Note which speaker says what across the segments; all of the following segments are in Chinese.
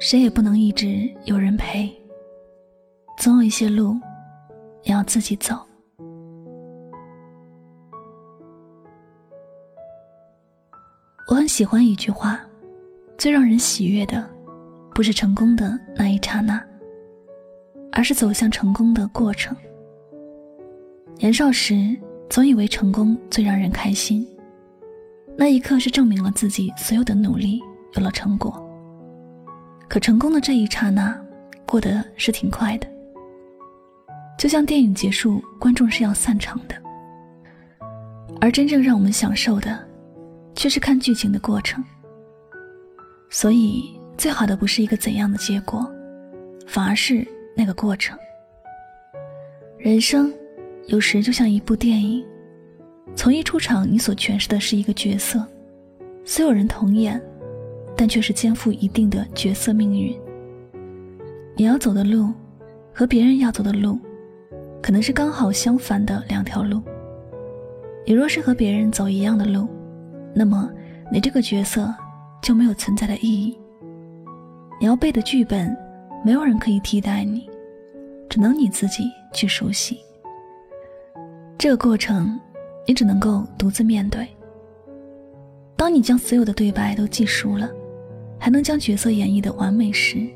Speaker 1: 谁也不能一直有人陪，总有一些路也要自己走。我很喜欢一句话：最让人喜悦的，不是成功的那一刹那，而是走向成功的过程。年少时，总以为成功最让人开心，那一刻是证明了自己所有的努力有了成果。可成功的这一刹那，过得是挺快的，就像电影结束，观众是要散场的，而真正让我们享受的。却是看剧情的过程，所以最好的不是一个怎样的结果，反而是那个过程。人生有时就像一部电影，从一出场，你所诠释的是一个角色，所有人同演，但却是肩负一定的角色命运。你要走的路，和别人要走的路，可能是刚好相反的两条路。你若是和别人走一样的路，那么，你这个角色就没有存在的意义。你要背的剧本，没有人可以替代你，只能你自己去熟悉。这个过程，你只能够独自面对。当你将所有的对白都记熟了，还能将角色演绎的完美时，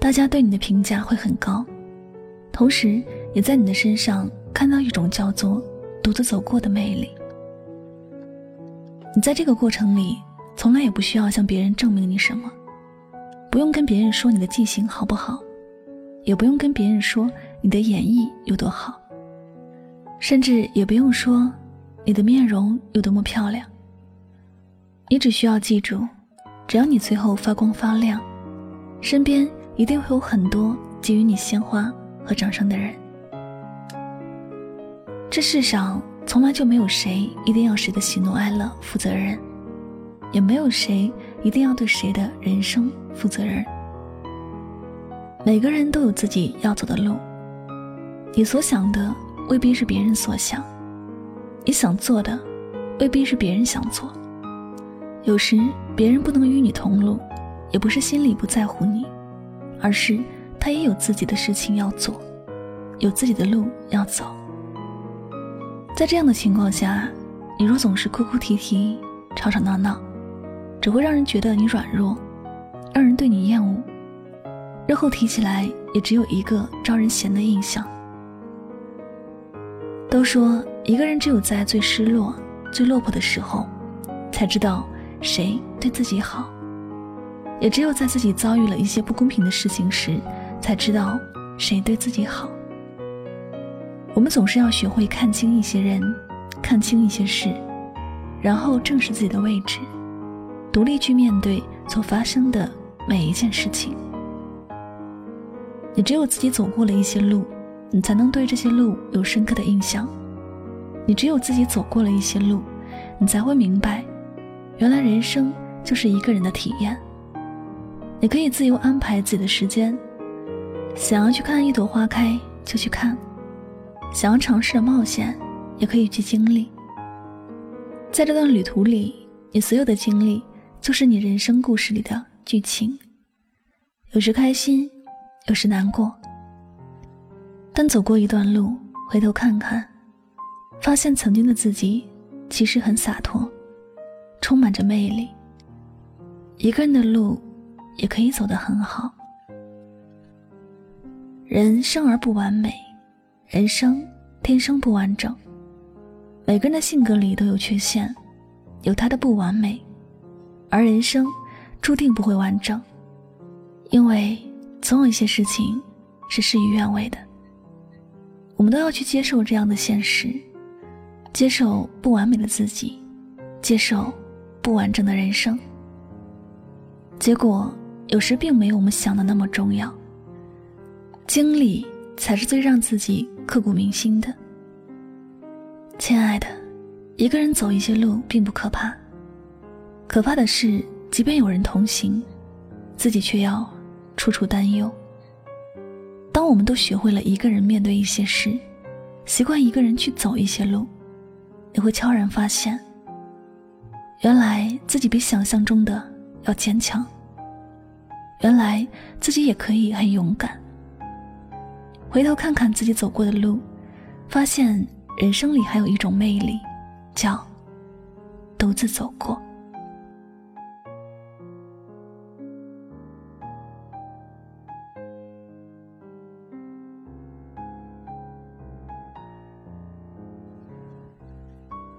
Speaker 1: 大家对你的评价会很高，同时也在你的身上看到一种叫做独自走过的魅力。你在这个过程里，从来也不需要向别人证明你什么，不用跟别人说你的记性好不好，也不用跟别人说你的演绎有多好，甚至也不用说你的面容有多么漂亮。你只需要记住，只要你最后发光发亮，身边一定会有很多给予你鲜花和掌声的人。这世上。从来就没有谁一定要谁的喜怒哀乐负责任，也没有谁一定要对谁的人生负责任。每个人都有自己要走的路，你所想的未必是别人所想，你想做的未必是别人想做。有时别人不能与你同路，也不是心里不在乎你，而是他也有自己的事情要做，有自己的路要走。在这样的情况下，你若总是哭哭啼啼、吵吵闹闹，只会让人觉得你软弱，让人对你厌恶。日后提起来，也只有一个招人嫌的印象。都说一个人只有在最失落、最落魄的时候，才知道谁对自己好；也只有在自己遭遇了一些不公平的事情时，才知道谁对自己好。我们总是要学会看清一些人，看清一些事，然后正视自己的位置，独立去面对所发生的每一件事情。你只有自己走过了一些路，你才能对这些路有深刻的印象；你只有自己走过了一些路，你才会明白，原来人生就是一个人的体验。你可以自由安排自己的时间，想要去看一朵花开就去看。想要尝试的冒险，也可以去经历。在这段旅途里，你所有的经历就是你人生故事里的剧情。有时开心，有时难过。但走过一段路，回头看看，发现曾经的自己其实很洒脱，充满着魅力。一个人的路，也可以走得很好。人生而不完美。人生天生不完整，每个人的性格里都有缺陷，有他的不完美，而人生注定不会完整，因为总有一些事情是事与愿违的。我们都要去接受这样的现实，接受不完美的自己，接受不完整的人生。结果有时并没有我们想的那么重要，经历才是最让自己。刻骨铭心的，亲爱的，一个人走一些路并不可怕，可怕的是，即便有人同行，自己却要处处担忧。当我们都学会了一个人面对一些事，习惯一个人去走一些路，你会悄然发现，原来自己比想象中的要坚强。原来自己也可以很勇敢。回头看看自己走过的路，发现人生里还有一种魅力，叫独自走过。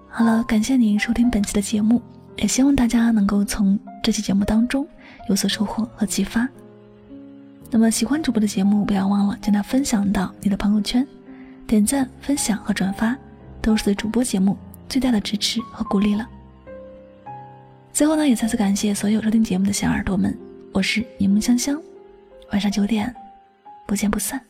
Speaker 1: 好了，感谢您收听本期的节目，也希望大家能够从这期节目当中有所收获和启发。那么喜欢主播的节目，不要忘了将它分享到你的朋友圈，点赞、分享和转发都是对主播节目最大的支持和鼓励了。最后呢，也再次感谢所有收听节目的小耳朵们，我是柠檬香香，晚上九点不见不散。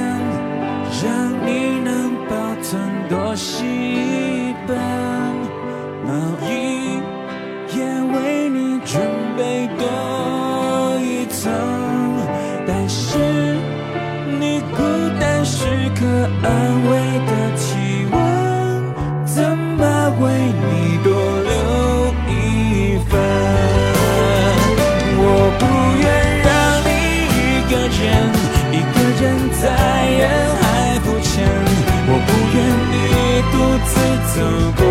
Speaker 2: 为你多留一份？我不愿让你一个人。一个人在人海浮沉，我不愿你独自走过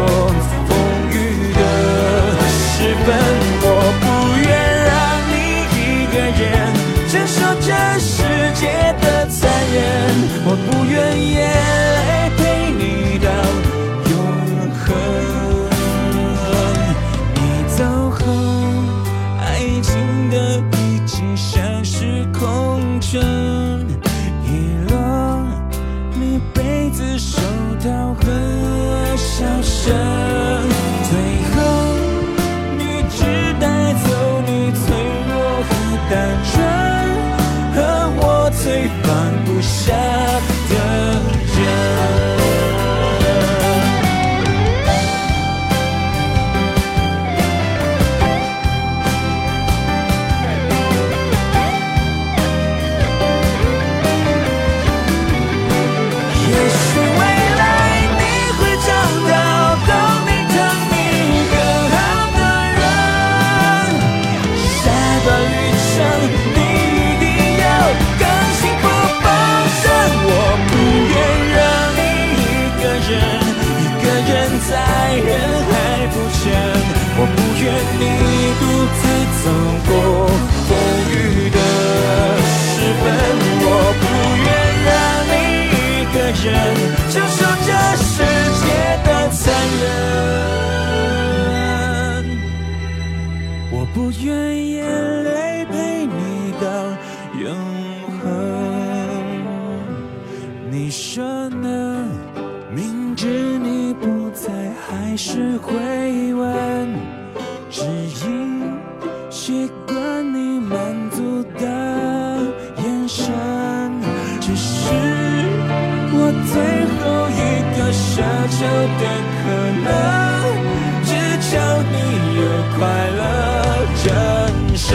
Speaker 2: 空你说呢？明知你不在，还是会问，只因习惯你满足的眼神，只是。我最后一个奢求的可能，只求你有快乐人生，